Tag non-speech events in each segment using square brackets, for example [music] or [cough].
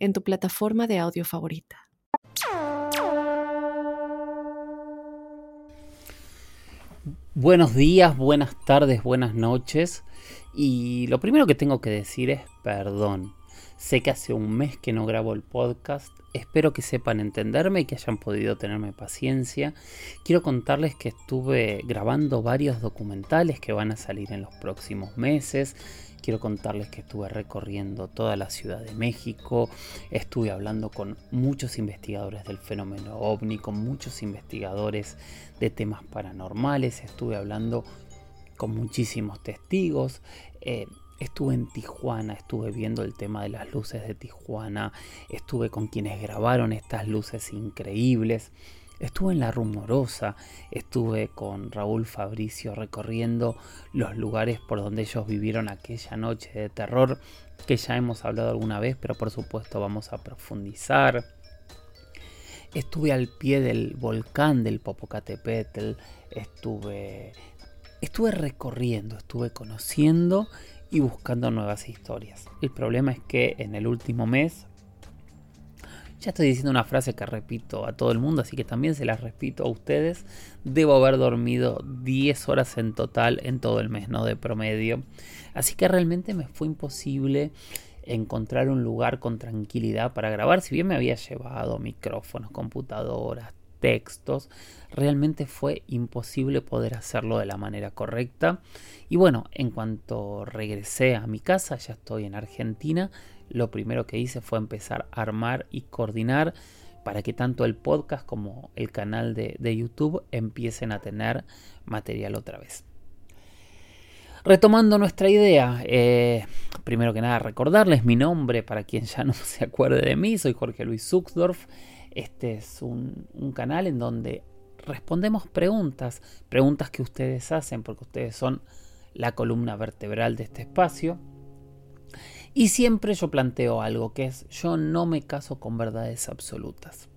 en tu plataforma de audio favorita. Buenos días, buenas tardes, buenas noches. Y lo primero que tengo que decir es perdón. Sé que hace un mes que no grabo el podcast. Espero que sepan entenderme y que hayan podido tenerme paciencia. Quiero contarles que estuve grabando varios documentales que van a salir en los próximos meses. Quiero contarles que estuve recorriendo toda la Ciudad de México, estuve hablando con muchos investigadores del fenómeno ovni, con muchos investigadores de temas paranormales, estuve hablando con muchísimos testigos. Eh, Estuve en Tijuana, estuve viendo el tema de las luces de Tijuana, estuve con quienes grabaron estas luces increíbles, estuve en La Rumorosa, estuve con Raúl Fabricio recorriendo los lugares por donde ellos vivieron aquella noche de terror, que ya hemos hablado alguna vez, pero por supuesto vamos a profundizar. Estuve al pie del volcán del Popocatépetl, estuve estuve recorriendo, estuve conociendo y buscando nuevas historias. El problema es que en el último mes, ya estoy diciendo una frase que repito a todo el mundo, así que también se las repito a ustedes, debo haber dormido 10 horas en total en todo el mes, no de promedio. Así que realmente me fue imposible encontrar un lugar con tranquilidad para grabar, si bien me había llevado micrófonos, computadoras, textos, realmente fue imposible poder hacerlo de la manera correcta. Y bueno, en cuanto regresé a mi casa, ya estoy en Argentina, lo primero que hice fue empezar a armar y coordinar para que tanto el podcast como el canal de, YouTube empiecen a tener material otra vez. Retomando nuestra idea, eh, primero que nada recordarles mi nombre para quien ya no [laughs] se acuerde de mí, soy Jorge Luis Zuxdorf. Este es un, canal en donde respondemos preguntas, preguntas que ustedes hacen porque ustedes son la columna vertebral de este espacio. Y siempre yo planteo algo que es yo no me caso con verdades absolutas.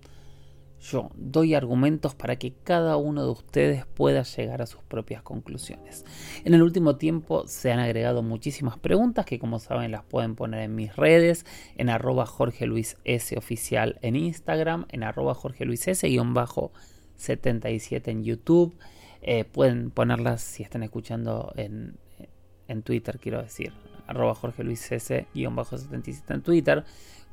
Yo doy argumentos para que cada uno de ustedes pueda llegar a sus propias conclusiones. En el último tiempo se han agregado muchísimas preguntas que como saben las pueden poner en mis redes, en arroba Jorge Luis oficial en Instagram, en arroba Jorge Luis S guion bajo 77 en YouTube. Eh, pueden ponerlas si están escuchando en, en Twitter, quiero decir, arroba Jorge Luis S guion bajo 77 en Twitter.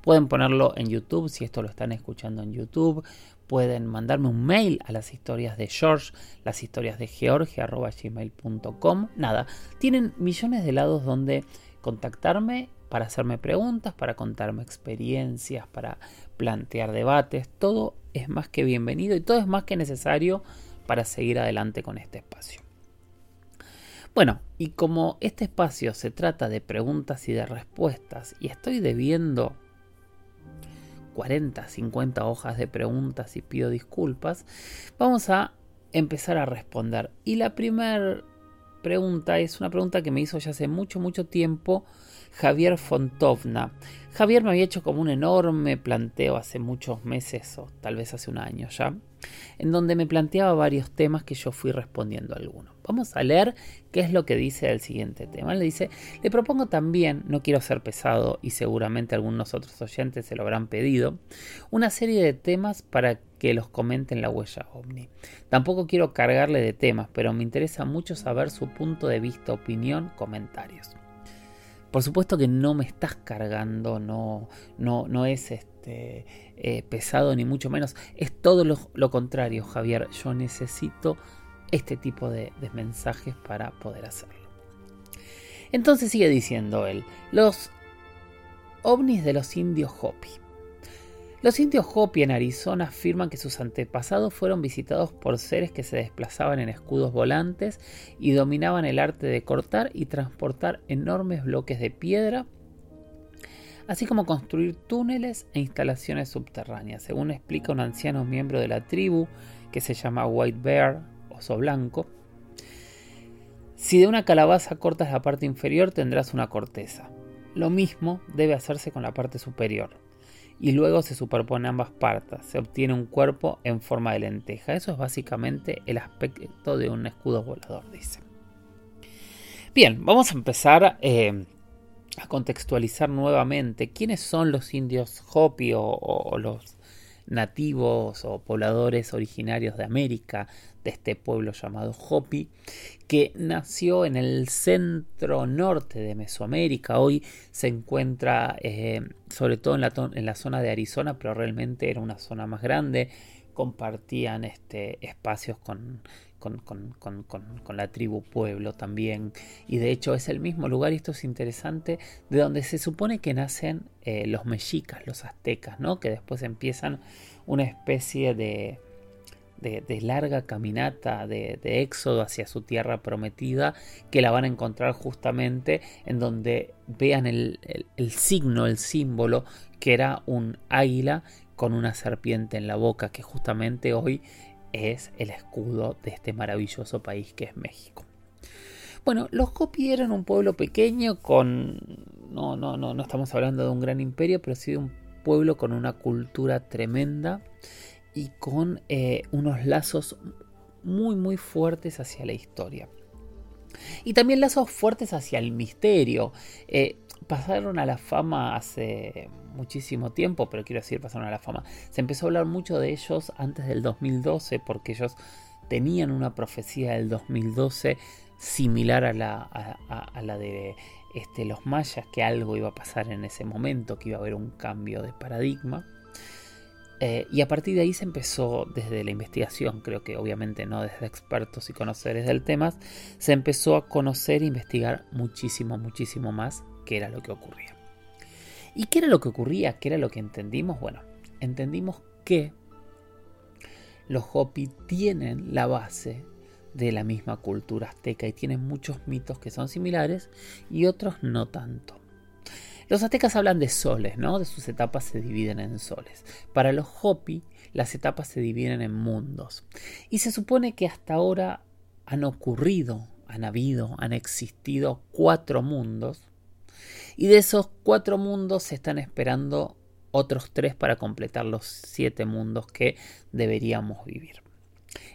Pueden ponerlo en YouTube si esto lo están escuchando en YouTube pueden mandarme un mail a las historias de George, las historias de George, gmail.com. Nada, tienen millones de lados donde contactarme para hacerme preguntas, para contarme experiencias, para plantear debates. Todo es más que bienvenido y todo es más que necesario para seguir adelante con este espacio. Bueno, y como este espacio se trata de preguntas y de respuestas y estoy debiendo 40, 50 hojas de preguntas y pido disculpas, vamos a empezar a responder. Y la primera pregunta es una pregunta que me hizo ya hace mucho, mucho tiempo Javier Fontovna. Javier me había hecho como un enorme planteo hace muchos meses o tal vez hace un año ya, en donde me planteaba varios temas que yo fui respondiendo a algunos. Vamos a leer qué es lo que dice el siguiente tema. Le dice, le propongo también, no quiero ser pesado y seguramente algunos otros oyentes se lo habrán pedido, una serie de temas para que los comenten la huella ovni. Tampoco quiero cargarle de temas, pero me interesa mucho saber su punto de vista, opinión, comentarios. Por supuesto que no me estás cargando, no, no, no es este, eh, pesado ni mucho menos. Es todo lo, contrario, Javier. Yo necesito este tipo de, mensajes para poder hacerlo. Entonces sigue diciendo él, los ovnis de los indios Hopi. Los indios Hopi en Arizona afirman que sus antepasados fueron visitados por seres que se desplazaban en escudos volantes y dominaban el arte de cortar y transportar enormes bloques de piedra, así como construir túneles e instalaciones subterráneas, según explica un anciano miembro de la tribu que se llama White Bear, oso blanco. Si de una calabaza cortas la parte inferior tendrás una corteza. Lo mismo debe hacerse con la parte superior. Y luego se superpone ambas partes. Se obtiene un cuerpo en forma de lenteja. Eso es básicamente el aspecto de un escudo volador, dice. Bien, vamos a empezar eh, a contextualizar nuevamente quiénes son los indios Hopi o, los nativos o pobladores originarios de América, de este pueblo llamado Hopi, que nació en el centro norte de Mesoamérica. Hoy se encuentra eh, sobre todo en la, en la, zona de Arizona, pero realmente era una zona más grande. Compartían este, espacios con con, la tribu pueblo también. Y de hecho es el mismo lugar, y esto es interesante, de donde se supone que nacen eh, los mexicas, los aztecas, ¿no? que después empiezan una especie de, larga caminata de, éxodo hacia su tierra prometida, que la van a encontrar justamente en donde vean el signo, el símbolo, que era un águila con una serpiente en la boca, que justamente hoy es el escudo de este maravilloso país que es México. Bueno, los Hopi eran un pueblo pequeño con... No, no, no, no estamos hablando de un gran imperio, pero sí de un pueblo con una cultura tremenda y con eh, unos lazos muy, muy fuertes hacia la historia. Y también lazos fuertes hacia el misterio. Eh, pasaron a la fama hace muchísimo tiempo, pero quiero decir, pasaron a la fama. Se empezó a hablar mucho de ellos antes del 2012 porque ellos tenían una profecía del 2012 similar a la, a, la de este, los mayas, que algo iba a pasar en ese momento, que iba a haber un cambio de paradigma. Eh, y a partir de ahí se empezó desde la investigación, creo que obviamente no desde expertos y conocedores del tema, se empezó a conocer e investigar muchísimo, muchísimo más qué era lo que ocurría. ¿Y qué era lo que ocurría? ¿Qué era lo que entendimos? Bueno, entendimos que los Hopi tienen la base de la misma cultura azteca y tienen muchos mitos que son similares y otros no tanto. Los aztecas hablan de soles, ¿no? De sus etapas se dividen en soles. Para los Hopi, las etapas se dividen en mundos. Y se supone que hasta ahora han ocurrido, han habido, han existido cuatro mundos y de esos cuatro mundos se están esperando otros tres para completar los siete mundos que deberíamos vivir.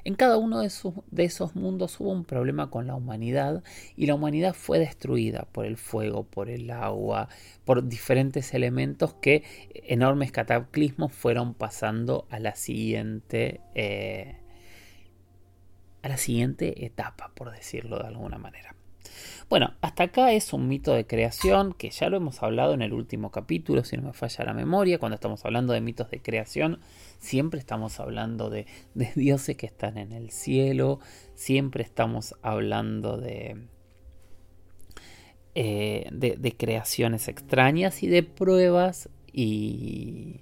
En cada uno de, de, esos mundos hubo un problema con la humanidad y la humanidad fue destruida por el fuego, por el agua, por diferentes elementos que enormes cataclismos fueron pasando a la siguiente eh, a la siguiente etapa, por decirlo de alguna manera. Bueno, hasta acá es un mito de creación que ya lo hemos hablado en el último capítulo, si no me falla la memoria, cuando estamos hablando de mitos de creación, siempre estamos hablando de, [laughs] dioses que están en el cielo, siempre estamos hablando de, eh, de, creaciones extrañas y de pruebas y,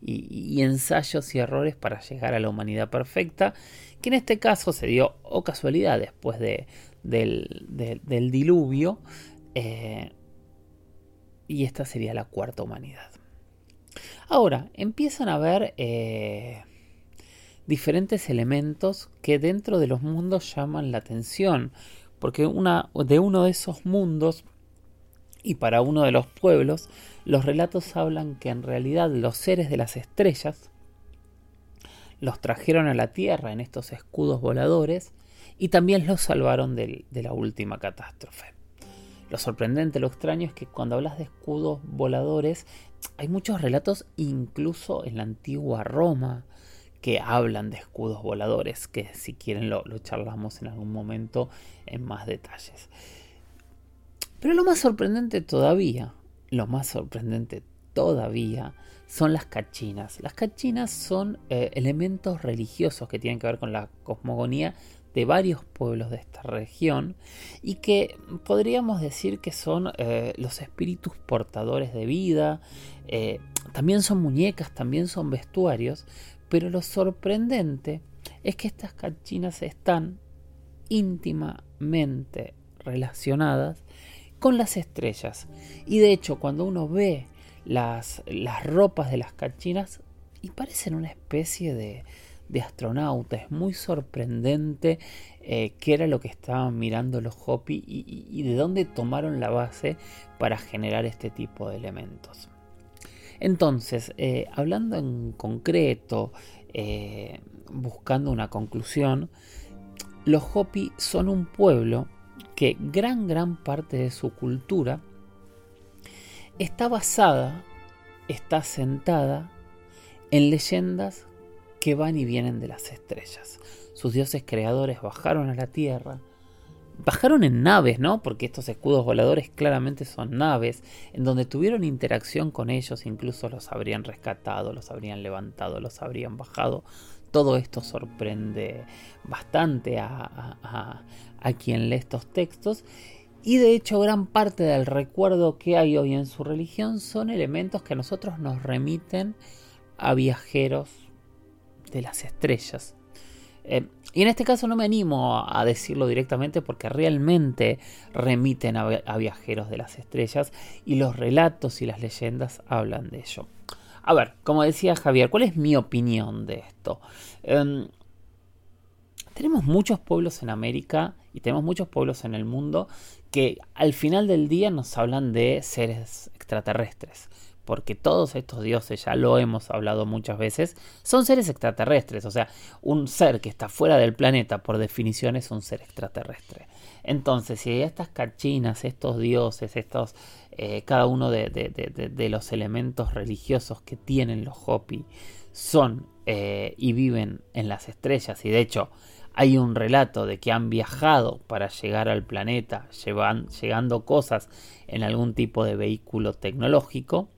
y, ensayos y errores para llegar a la humanidad perfecta, que en este caso se dio, o casualidad, después de, del, diluvio. Eh, y esta sería la cuarta humanidad. Ahora, empiezan a haber eh, diferentes elementos que dentro de los mundos llaman la atención. Porque una, de uno de esos mundos y para uno de los pueblos, los relatos hablan que en realidad los seres de las estrellas los trajeron a la Tierra en estos escudos voladores y también los salvaron de la última catástrofe. Lo sorprendente, lo extraño es que cuando hablas de escudos voladores, hay muchos relatos incluso en la antigua Roma que hablan de escudos voladores, que si quieren lo, lo charlamos en algún momento en más detalles. Pero lo más sorprendente todavía, lo más sorprendente todavía, son las cachinas. Las cachinas son eh, elementos religiosos que tienen que ver con la cosmogonía de varios pueblos de esta región y que podríamos decir que son eh, los espíritus portadores de vida, eh, también son muñecas, también son vestuarios, pero lo sorprendente es que estas cachinas están íntimamente relacionadas con las estrellas. Y de hecho cuando uno ve las, las ropas de las cachinas y parecen una especie de, de astronauta. Es muy sorprendente eh, qué era lo que estaban mirando los Hopi y, de dónde tomaron la base para generar este tipo de elementos. Entonces, eh, hablando en concreto, eh, buscando una conclusión, los Hopi son un pueblo que gran, gran parte de su cultura está basada, está sentada en leyendas que van y vienen de las estrellas. Sus dioses creadores bajaron a la Tierra, bajaron en naves, ¿no? Porque estos escudos voladores claramente son naves, en donde tuvieron interacción con ellos, incluso los habrían rescatado, los habrían levantado, los habrían bajado. Todo esto sorprende bastante a, a quien lee estos textos. Y de hecho gran parte del recuerdo que hay hoy en su religión son elementos que a nosotros nos remiten a viajeros de las estrellas. Eh, y en este caso no me animo a decirlo directamente porque realmente remiten a, viajeros de las estrellas y los relatos y las leyendas hablan de ello. A ver, como decía Javier, ¿cuál es mi opinión de esto? Em, tenemos muchos pueblos en América y tenemos muchos pueblos en el mundo que al final del día nos hablan de seres extraterrestres porque todos estos dioses, ya lo hemos hablado muchas veces, son seres extraterrestres, o sea, un ser que está fuera del planeta por definición es un ser extraterrestre. Entonces, si estas cachinas, estos dioses, estos, eh, cada uno de, los elementos religiosos que tienen los Hopi son eh, y viven en las estrellas, y de hecho hay un relato de que han viajado para llegar al planeta, llevan, llegando cosas en algún tipo de vehículo tecnológico,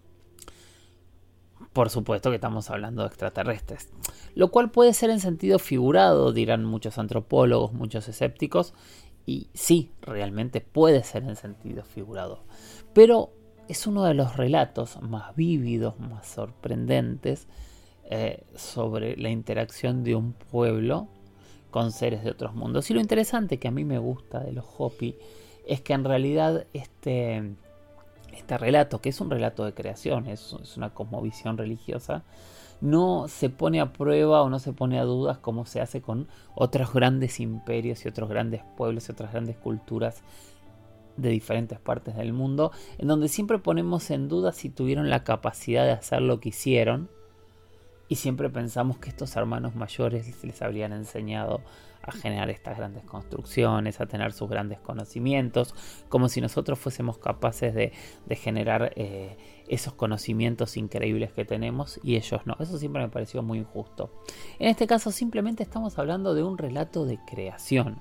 por supuesto que estamos hablando de extraterrestres. Lo cual puede ser en sentido figurado, dirán muchos antropólogos, muchos escépticos, y sí, realmente puede ser en sentido figurado. Pero es uno de los relatos más vívidos, más sorprendentes eh, sobre la interacción de un pueblo con seres de otros mundos. Y lo interesante que a mí me gusta de los Hopi es que en realidad este este relato, que es un relato de creación, es, una cosmovisión religiosa, no se pone a prueba o no se pone a dudas como se hace con otros grandes imperios y otros grandes pueblos y otras grandes culturas de diferentes partes del mundo, en donde siempre ponemos en duda si tuvieron la capacidad de hacer lo que hicieron y siempre pensamos que estos hermanos mayores les habrían enseñado a generar estas grandes construcciones, a tener sus grandes conocimientos, como si nosotros fuésemos capaces de, generar eh, esos conocimientos increíbles que tenemos y ellos no. Eso siempre me pareció muy injusto. En este caso simplemente estamos hablando de un relato de creación.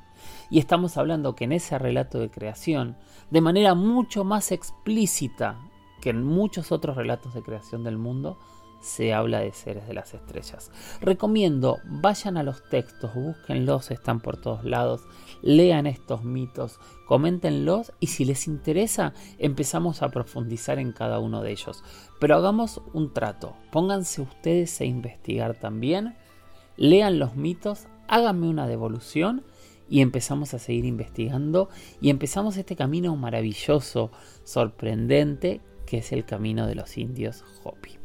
Y estamos hablando que en ese relato de creación, de manera mucho más explícita que en muchos otros relatos de creación del mundo, se habla de seres de las estrellas. Recomiendo, vayan a los textos, búsquenlos, están por todos lados, lean estos mitos, coméntenlos y si les interesa empezamos a profundizar en cada uno de ellos. Pero hagamos un trato, pónganse ustedes a investigar también, lean los mitos, háganme una devolución y empezamos a seguir investigando y empezamos este camino maravilloso, sorprendente, que es el camino de los indios Hopi.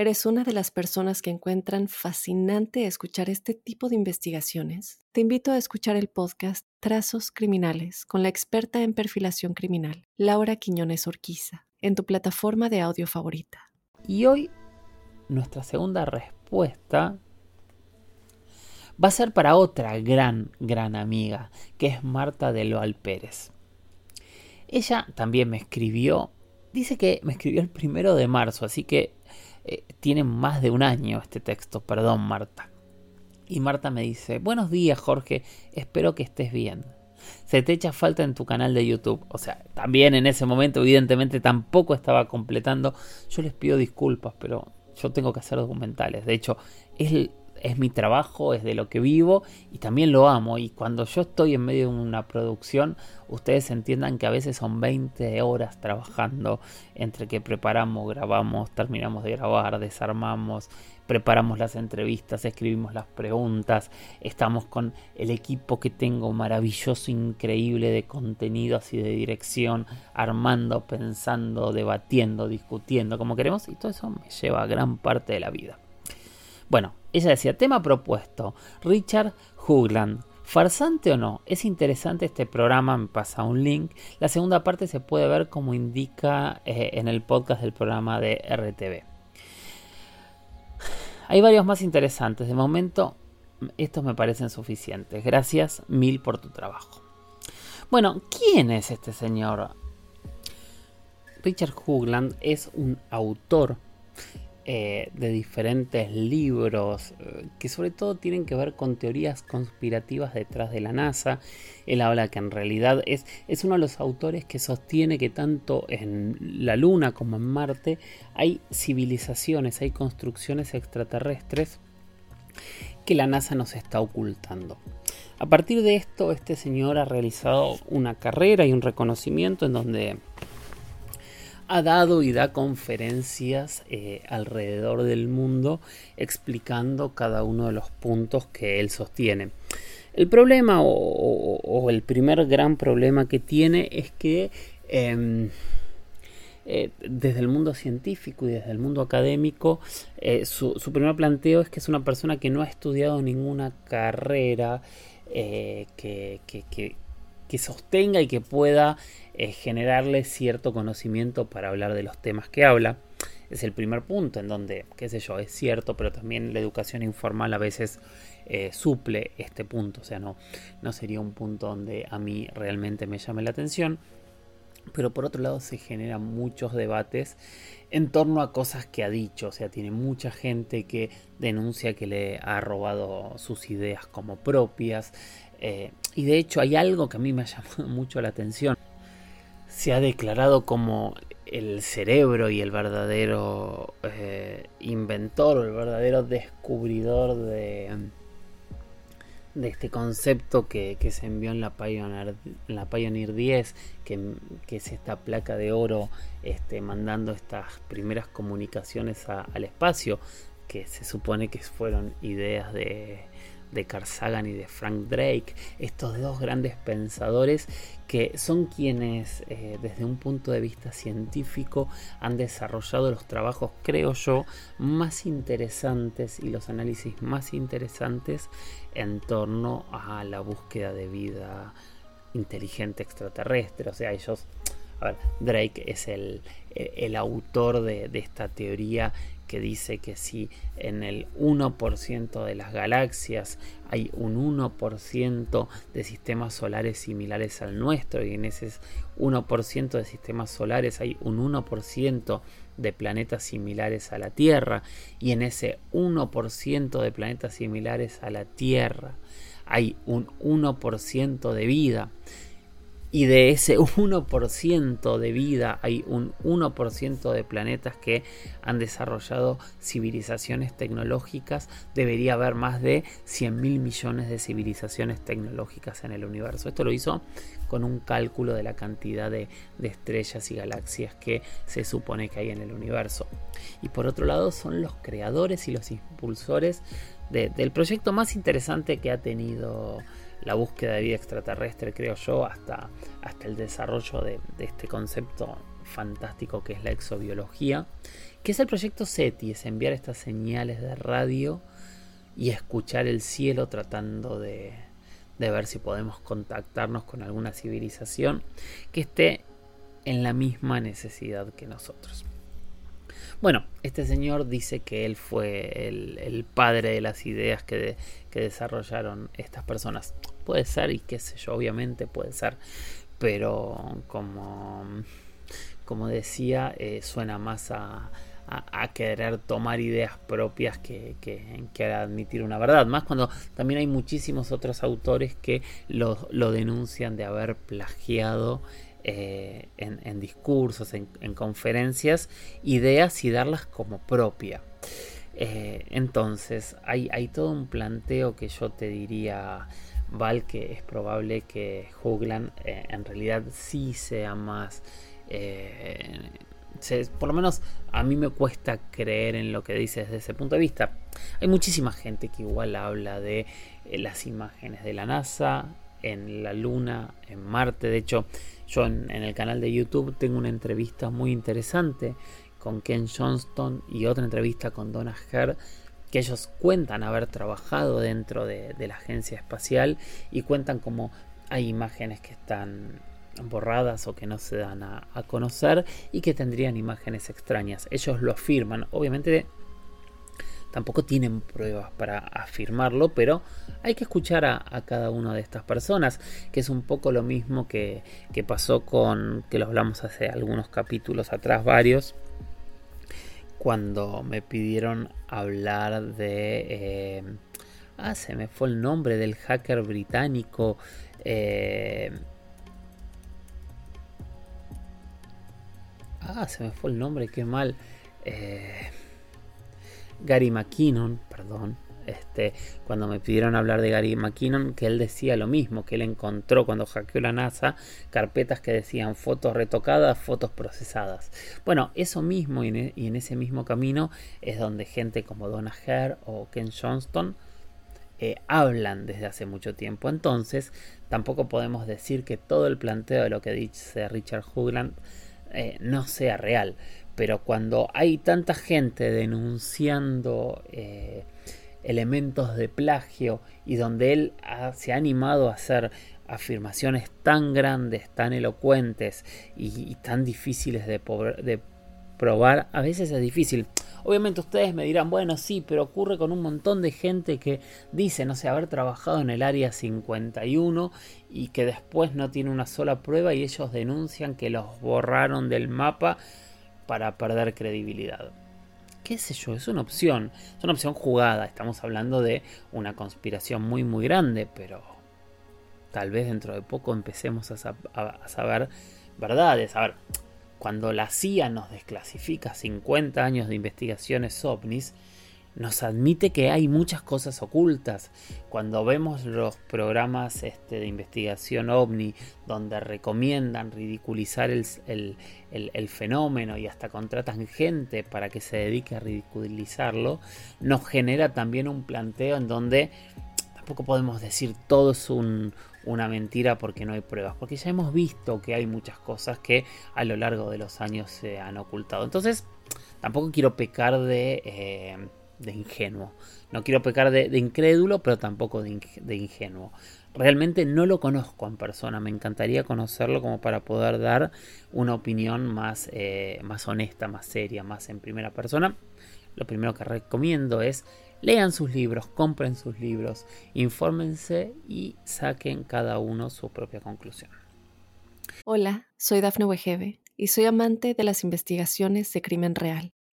¿Eres una de las personas que encuentran fascinante escuchar este tipo de investigaciones? Te invito a escuchar el podcast Trazos Criminales con la experta en perfilación criminal, Laura Quiñones Orquiza, en tu plataforma de audio favorita. Y hoy nuestra segunda respuesta va a ser para otra gran, gran amiga, que es Marta de Loal Pérez. Ella también me escribió, dice que me escribió el primero de marzo, así que eh, tiene más de un año este texto, perdón Marta. Y Marta me dice, buenos días Jorge, espero que estés bien. Se te echa falta en tu canal de YouTube. O sea, también en ese momento evidentemente tampoco estaba completando. Yo les pido disculpas, pero yo tengo que hacer documentales. De hecho, es es mi trabajo, es de lo que vivo y también lo amo. Y cuando yo estoy en medio de una producción, ustedes entiendan que a veces son 20 horas trabajando entre que preparamos, grabamos, terminamos de grabar, desarmamos, preparamos las entrevistas, escribimos las preguntas, estamos con el equipo que tengo maravilloso, increíble de contenidos y de dirección, armando, pensando, debatiendo, discutiendo, como queremos, y todo eso me lleva gran parte de la vida. Bueno, ella decía, tema propuesto, Richard Hoogland. ¿Farsante o no? Es interesante este programa, me pasa un link. La segunda parte se puede ver como indica eh, en el podcast del programa de RTV. Hay varios más interesantes. De momento, estos me parecen suficientes. Gracias mil por tu trabajo. Bueno, ¿quién es este señor? Richard Hoogland es un autor eh, de diferentes libros eh, que sobre todo tienen que ver con teorías conspirativas detrás de la NASA. Él habla que en realidad es, es uno de los autores que sostiene que tanto en la Luna como en Marte hay civilizaciones, hay construcciones extraterrestres que la NASA nos está ocultando. A partir de esto, este señor ha realizado una carrera y un reconocimiento en donde ha dado y da conferencias eh, alrededor del mundo explicando cada uno de los puntos que él sostiene. El problema o, el primer gran problema que tiene es que em, eh, desde el mundo científico y desde el mundo académico, eh, su, primer planteo es que es una persona que no ha estudiado ninguna carrera que, que sostenga y que pueda eh, generarle cierto conocimiento para hablar de los temas que habla. Es el primer punto en donde, qué sé yo, es cierto, pero también la educación informal a veces eh, suple este punto. O sea, no, no sería un punto donde a mí realmente me llame la atención. Pero por otro lado se generan muchos debates en torno a cosas que ha dicho. O sea, tiene mucha gente que denuncia que le ha robado sus ideas como propias. Eh, y de hecho hay algo que a mí me ha [laughs] llamado mucho la atención. Se ha declarado como el cerebro y el verdadero eh, inventor o el verdadero descubridor de, de este concepto que, se envió en la Pioneer, la Pioneer 10, que, es esta placa de oro este, mandando estas primeras comunicaciones al espacio, que se supone que fueron ideas de, de Carl Sagan y de Frank Drake, estos dos grandes pensadores que son quienes eh, desde un punto de vista científico han desarrollado los trabajos, creo yo, más interesantes y los análisis más interesantes en torno a la búsqueda de vida inteligente extraterrestre. O sea, ellos, a ver, Drake es el, el autor de, de esta teoría que dice que si en el 1% de las galaxias hay un 1% de sistemas solares similares al nuestro y en ese 1% de sistemas solares hay un 1% de planetas similares a la Tierra y en ese 1% de planetas similares a la Tierra hay un 1% de vida y de ese [laughs] 1% de vida hay un 1% de planetas que han desarrollado civilizaciones tecnológicas. Debería haber más de 100 mil millones de civilizaciones tecnológicas en el universo. Esto lo hizo con un cálculo de la cantidad de, estrellas y galaxias que se supone que hay en el universo. Y por otro lado son los creadores y los impulsores del proyecto más interesante que ha tenido la búsqueda de vida extraterrestre, creo yo, hasta, hasta el desarrollo de, este concepto fantástico que es la exobiología, que es el proyecto SETI, es enviar estas señales de radio y escuchar el cielo tratando de, de ver si podemos contactarnos con alguna civilización que esté en la misma necesidad que nosotros. Bueno, este señor dice que él fue el, padre de las ideas que, que, desarrollaron estas personas. Puede ser, y qué sé yo, obviamente puede ser, pero como, como decía, eh, suena más a, querer tomar ideas propias que, que, a admitir una verdad. Más cuando también hay muchísimos otros autores que lo denuncian de haber plagiado eh, en, discursos, en, conferencias, ideas y darlas como propia. Eh, entonces, hay, todo un planteo que yo te diría, Val, que es probable que Hoogland eh, en realidad sí sea más... Por lo menos a mí me cuesta creer en lo que dice desde ese punto de vista. Hay muchísima gente que igual habla de las imágenes de la NASA, en la Luna, en Marte. De hecho, yo en, el canal de YouTube tengo una entrevista muy interesante con Ken Johnston y otra entrevista con Donna Herr que ellos cuentan haber trabajado dentro de, la agencia espacial y cuentan como hay imágenes que están borradas o que no se dan a, conocer y que tendrían imágenes extrañas. Ellos lo afirman, obviamente tampoco tienen pruebas para afirmarlo, pero hay que escuchar a, cada una de estas personas, que es un poco lo mismo que, pasó con, que lo hablamos hace algunos capítulos atrás, varios, cuando me pidieron hablar de... Eh, ah, se me fue el nombre del hacker británico. Eh, ah, se me fue el nombre, qué mal. Eh, Gary McKinnon, perdón, este, cuando me pidieron hablar de Gary McKinnon, que él decía lo mismo, que él encontró cuando hackeó la NASA carpetas que decían fotos retocadas, fotos procesadas. Bueno, eso mismo y en, ese mismo camino es donde gente como Donna Hare o Ken Johnston eh, hablan desde hace mucho tiempo. Entonces, tampoco podemos decir que todo el planteo de lo que dice Richard Hoogland eh, no sea real pero cuando hay tanta gente denunciando eh, elementos de plagio y donde él se ha animado a hacer afirmaciones tan grandes, tan elocuentes y, tan difíciles de, de probar, a veces es difícil. Obviamente ustedes me dirán, bueno, sí, pero ocurre con un montón de gente que dice, no sé, haber trabajado en el área 51 y que después no tiene una sola prueba y ellos denuncian que los borraron del mapa para perder credibilidad. ¿Qué sé yo? Es una opción. Es una opción jugada. Estamos hablando de una conspiración muy muy grande, pero tal vez dentro de poco empecemos a, saber verdades. A ver, cuando la CIA nos desclasifica 50 años de investigaciones ovnis, nos admite que hay muchas cosas ocultas. Cuando vemos los programas este, de investigación ovni donde recomiendan ridiculizar el, fenómeno y hasta contratan gente para que se dedique a ridiculizarlo, nos genera también un planteo en donde tampoco podemos decir todo es una mentira porque no hay pruebas, porque ya hemos visto que hay muchas cosas que a lo largo de los años se han ocultado. Entonces, tampoco quiero pecar de... Eh, de ingenuo. No quiero pecar de, incrédulo, pero tampoco de, ingenuo. Realmente no lo conozco en persona, me encantaría conocerlo como para poder dar una opinión más, eh, más honesta, más seria, más en primera persona. Lo primero que recomiendo es lean sus libros, compren sus libros, infórmense y saquen cada uno su propia conclusión. Hola, soy Dafne Wegebe y soy amante de las investigaciones de crimen real.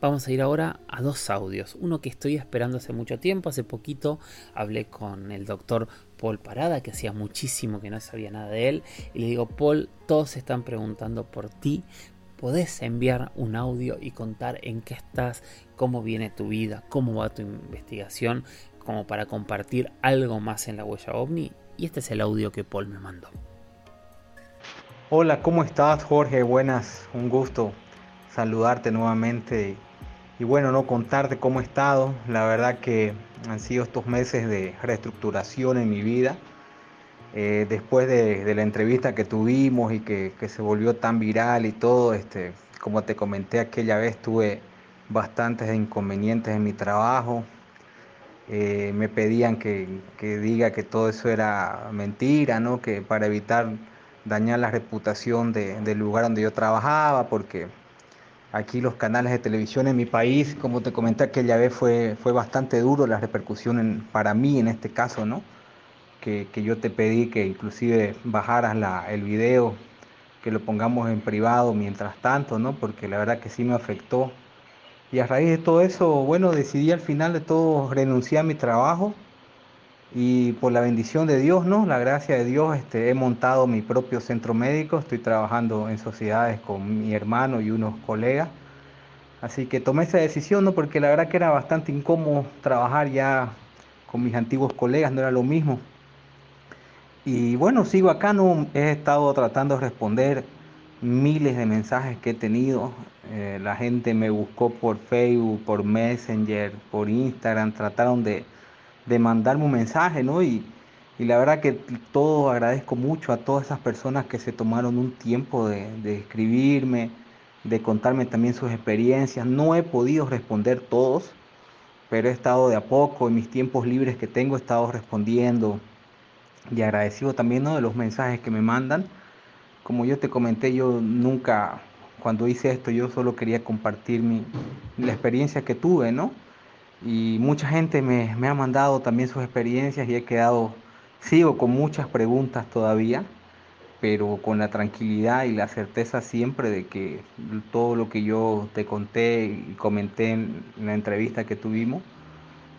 Vamos a ir ahora a dos audios. Uno que estoy esperando hace mucho tiempo. Hace poquito hablé con el doctor Paul Parada, que hacía muchísimo que no sabía nada de él. Y le digo, Paul, todos están preguntando por ti. ¿Podés enviar un audio y contar en qué estás, cómo viene tu vida, cómo va tu investigación, como para compartir algo más en la huella ovni? Y este es el audio que Paul me mandó. Hola, ¿cómo estás Jorge? Buenas, un gusto saludarte nuevamente y bueno, no contarte cómo he estado. La verdad que han sido estos meses de reestructuración en mi vida. Eh, después de, la entrevista que tuvimos y que, se volvió tan viral y todo, este, como te comenté aquella vez, tuve bastantes inconvenientes en mi trabajo. Eh, me pedían que, diga que todo eso era mentira, ¿no? que para evitar dañar la reputación del lugar donde yo trabajaba, porque Aquí los canales de televisión en mi país, como te comenté aquella vez, fue, fue bastante duro la repercusión para mí en este caso, ¿no? que, yo te pedí que inclusive bajaras la, el video, que lo pongamos en privado mientras tanto, ¿no? Porque la verdad que sí me afectó. Y a raíz de todo eso, bueno, decidí al final de todo renunciar a mi trabajo y por la bendición de Dios, ¿no? La gracia de Dios, este, he montado mi propio centro médico, estoy trabajando en sociedades con mi hermano y unos colegas. Así que tomé esa decisión, ¿no? Porque la verdad que era bastante incómodo trabajar ya con mis antiguos colegas, no era lo mismo. Y bueno, sigo acá, no he estado tratando de responder miles de mensajes que he tenido. Eh, la gente me buscó por Facebook, por Messenger, por Instagram, trataron de, de mandarme un mensaje, ¿no? Y, y, la verdad que todo agradezco mucho a todas esas personas que se tomaron un tiempo de, de escribirme, de contarme también sus experiencias. No he podido responder todos, pero he estado de a poco, en mis tiempos libres que tengo, he estado respondiendo y agradecido también ¿no? de los mensajes que me mandan. Como yo te comenté, yo nunca, cuando hice esto, yo solo quería compartir mi, la experiencia que tuve, ¿no? Y mucha gente me, ha mandado también sus experiencias y he quedado, sigo con muchas preguntas todavía, pero con la tranquilidad y la certeza siempre de que todo lo que yo te conté y comenté en la entrevista que tuvimos,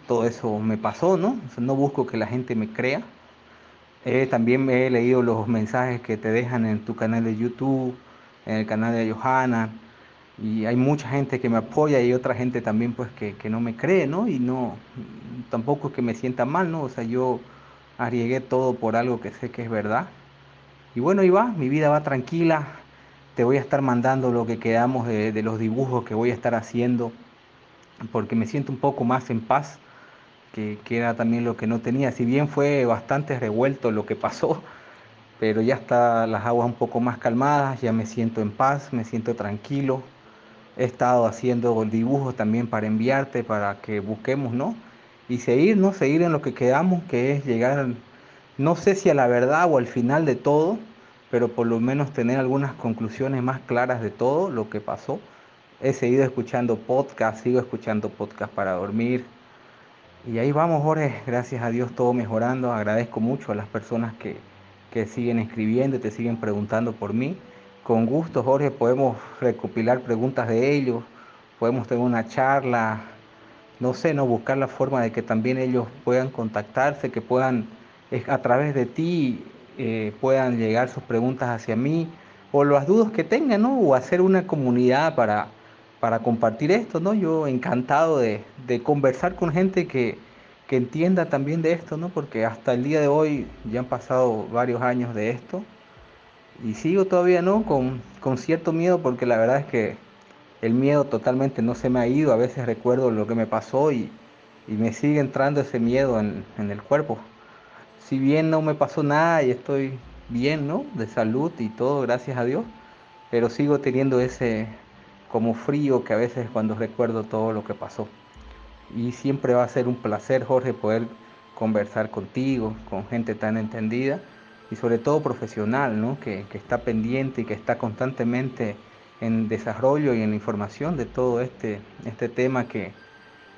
todo eso me pasó, ¿no? no busco que la gente me crea. Eh, también he leído los mensajes que te dejan en tu canal de YouTube, en el canal de Johanna, y hay mucha gente que me apoya y otra gente también pues que, que no me cree, ¿no? Y no, tampoco es que me sienta mal, ¿no? O sea, yo arriesgué todo por algo que sé que es verdad y bueno, ahí va, mi vida va tranquila. Te voy a estar mandando lo que quedamos de, los dibujos que voy a estar haciendo, porque me siento un poco más en paz, que, que era también lo que no tenía. Si bien fue bastante revuelto lo que pasó, pero ya está las aguas un poco más calmadas, ya me siento en paz, me siento tranquilo. He estado haciendo dibujos también para enviarte, para que busquemos, ¿no? Y seguir, ¿no? Seguir en lo que quedamos, que es llegar no sé si a la verdad o al final de todo, pero por lo menos tener algunas conclusiones más claras de todo lo que pasó. He seguido escuchando podcast, sigo escuchando podcast para dormir. Y ahí vamos, Jorge, gracias a Dios todo mejorando. Agradezco mucho a las personas que, que siguen escribiendo te siguen preguntando por mí. Con gusto, Jorge, podemos recopilar preguntas de ellos, podemos tener una charla, no sé, no buscar la forma de que también ellos puedan contactarse, que puedan a través de ti eh, puedan llegar sus preguntas hacia mí o las dudas que tengan, ¿no? O hacer una comunidad para, para compartir esto, ¿no? Yo encantado de, conversar con gente que, que, entienda también de esto, ¿no? Porque hasta el día de hoy ya han pasado varios años de esto y sigo todavía, ¿no? Con, con cierto miedo porque la verdad es que el miedo totalmente no se me ha ido, a veces recuerdo lo que me pasó y, y me sigue entrando ese miedo en, en el cuerpo si bien no me pasó nada y estoy bien, ¿no? De salud y todo, gracias a Dios, pero sigo teniendo ese como frío que a veces cuando recuerdo todo lo que pasó. Y siempre va a ser un placer, Jorge, poder conversar contigo, con gente tan entendida y sobre todo profesional, ¿no? Que, que está pendiente y que está constantemente en desarrollo y en información de todo este, este tema que,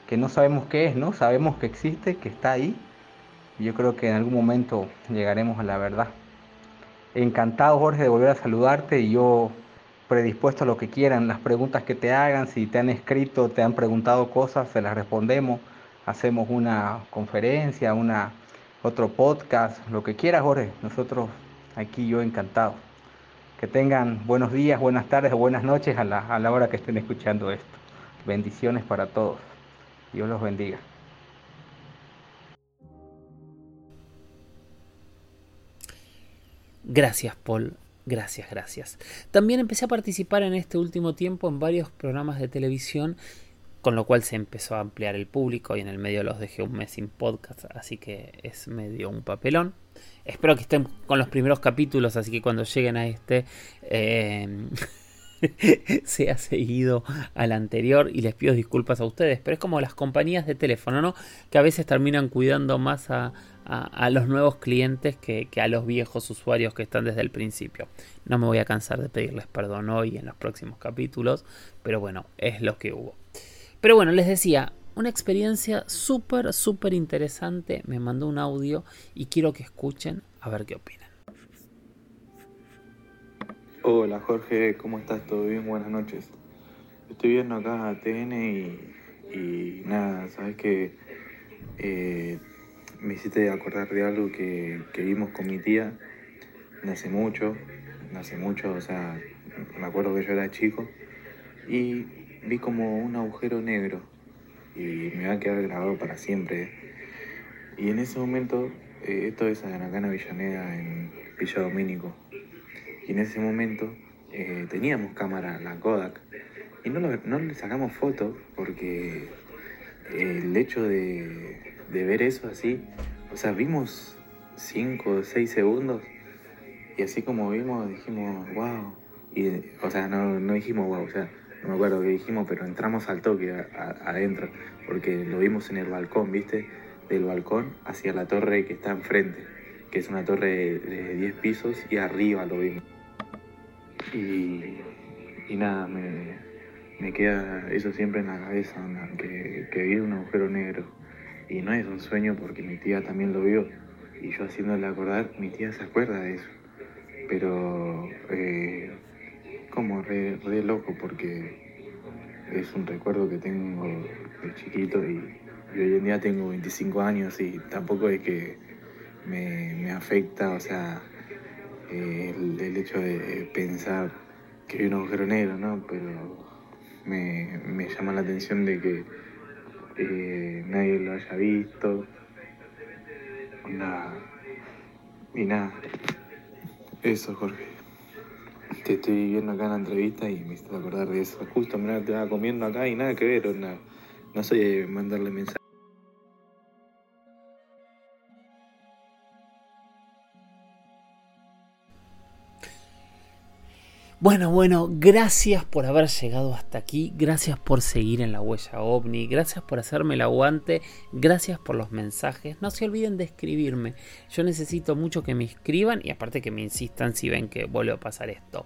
que no sabemos qué es, ¿no? Sabemos que existe, que está ahí, yo creo que en algún momento llegaremos a la verdad. Encantado, Jorge, de volver a saludarte y yo predispuesto a lo que quieran, las preguntas que te hagan, si te han escrito, te han preguntado cosas, se las respondemos, hacemos una conferencia, una, otro podcast, lo que quieras, Jorge. Nosotros aquí yo encantado. Que tengan buenos días, buenas tardes o buenas noches a la, a la hora que estén escuchando esto. Bendiciones para todos. Dios los bendiga. Gracias, Paul. Gracias, gracias. También empecé a participar en este último tiempo en varios programas de televisión, con lo cual se empezó a ampliar el público y en el medio los dejé un mes sin podcast, así que es medio un papelón. Espero que estén con los primeros capítulos, así que cuando lleguen a este eh, [laughs] sea seguido al anterior y les pido disculpas a ustedes, pero es como las compañías de teléfono, ¿no? Que a veces terminan cuidando más a, a, los nuevos clientes que, a los viejos usuarios que están desde el principio. No me voy a cansar de pedirles perdón hoy en los próximos capítulos, pero bueno, es lo que hubo. Pero bueno, les decía, una experiencia súper, súper interesante. Me mandó un audio y quiero que escuchen a ver qué opinan. Hola Jorge, ¿cómo estás? ¿Todo bien? Buenas noches. Estoy viendo acá a TN y, nada, sabes que eh, me hiciste acordar de algo que, que vimos con mi tía de hace mucho, de hace mucho, o sea, me acuerdo que yo era chico y vi como un agujero negro y me va a quedar grabado para siempre. Y en ese momento, eh, esto es en Avellaneda, en Villa Domínico, y en ese momento eh, teníamos cámara, la Kodak, y no, no le sacamos fotos porque el hecho de, de ver eso así, o sea, vimos 5 o 6 segundos y así como vimos dijimos, wow, y, o sea, no, no dijimos wow, o sea, no me acuerdo qué dijimos, pero entramos al toque adentro, porque lo vimos en el balcón, ¿viste? Del balcón hacia la torre que está enfrente, que es una torre de 10 pisos y arriba lo vimos. Y, y nada, me, me, queda eso siempre en la cabeza, que, que vi un agujero negro. Y no es un sueño porque mi tía también lo vio. Y yo haciéndole acordar, mi tía se acuerda de eso. Pero eh, como re, loco porque es un recuerdo que tengo de chiquito y, hoy en día tengo 25 años y tampoco es que me, afecta, o sea, eh, el, hecho de pensar que hay un agujero negro, ¿no? Pero me, llama la atención de que eh, nadie lo haya visto. Y nada, eso Jorge. Te estoy viendo acá en la entrevista y me hiciste acordar de eso. Justo me estaba comiendo acá y nada que ver, no, no soy mandarle mensaje. Bueno, bueno, gracias por haber llegado hasta aquí, gracias por seguir en la huella ovni, gracias por hacerme el aguante, gracias por los mensajes. No se olviden de escribirme, yo necesito mucho que me escriban y aparte que me insistan si ven que vuelve a pasar esto.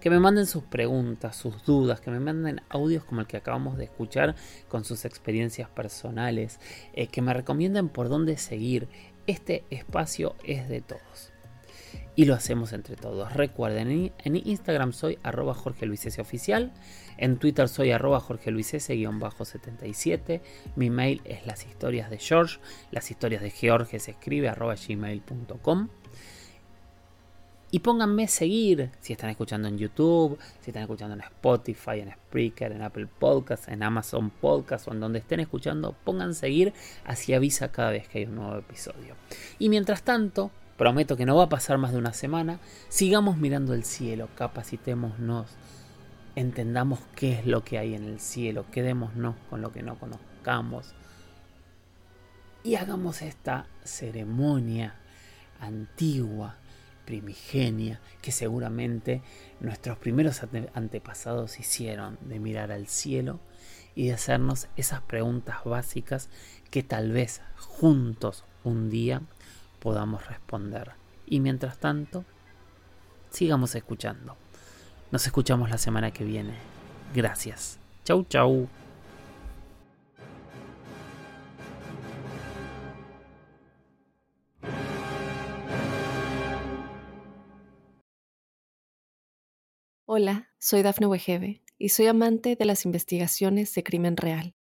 Que me manden sus preguntas, sus dudas, que me manden audios como el que acabamos de escuchar con sus experiencias personales, eh, que me recomienden por dónde seguir. Este espacio es de todos y lo hacemos entre todos. Recuerden, en Instagram soy arroba Jorge Oficial, en Twitter soy arroba Jorge 77 mi mail es las historias de George, las historias de George se escribe arroba gmail.com. Y pónganme seguir si están escuchando en YouTube, si están escuchando en Spotify, en Spreaker, en Apple Podcasts, en Amazon Podcasts o en donde estén escuchando, pongan seguir, así avisa cada vez que hay un nuevo episodio. Y mientras tanto, Prometo que no va a pasar más de una semana. Sigamos mirando el cielo, capacitémonos, entendamos qué es lo que hay en el cielo, quedémonos con lo que no conozcamos y hagamos esta ceremonia antigua, primigenia, que seguramente nuestros primeros antepasados hicieron de mirar al cielo y de hacernos esas preguntas básicas que tal vez juntos un día podamos responder. Y mientras tanto, sigamos escuchando. Nos escuchamos la semana que viene. Gracias. Chau, chau. Hola, soy Dafne Wegebe y soy amante de las investigaciones de crimen real.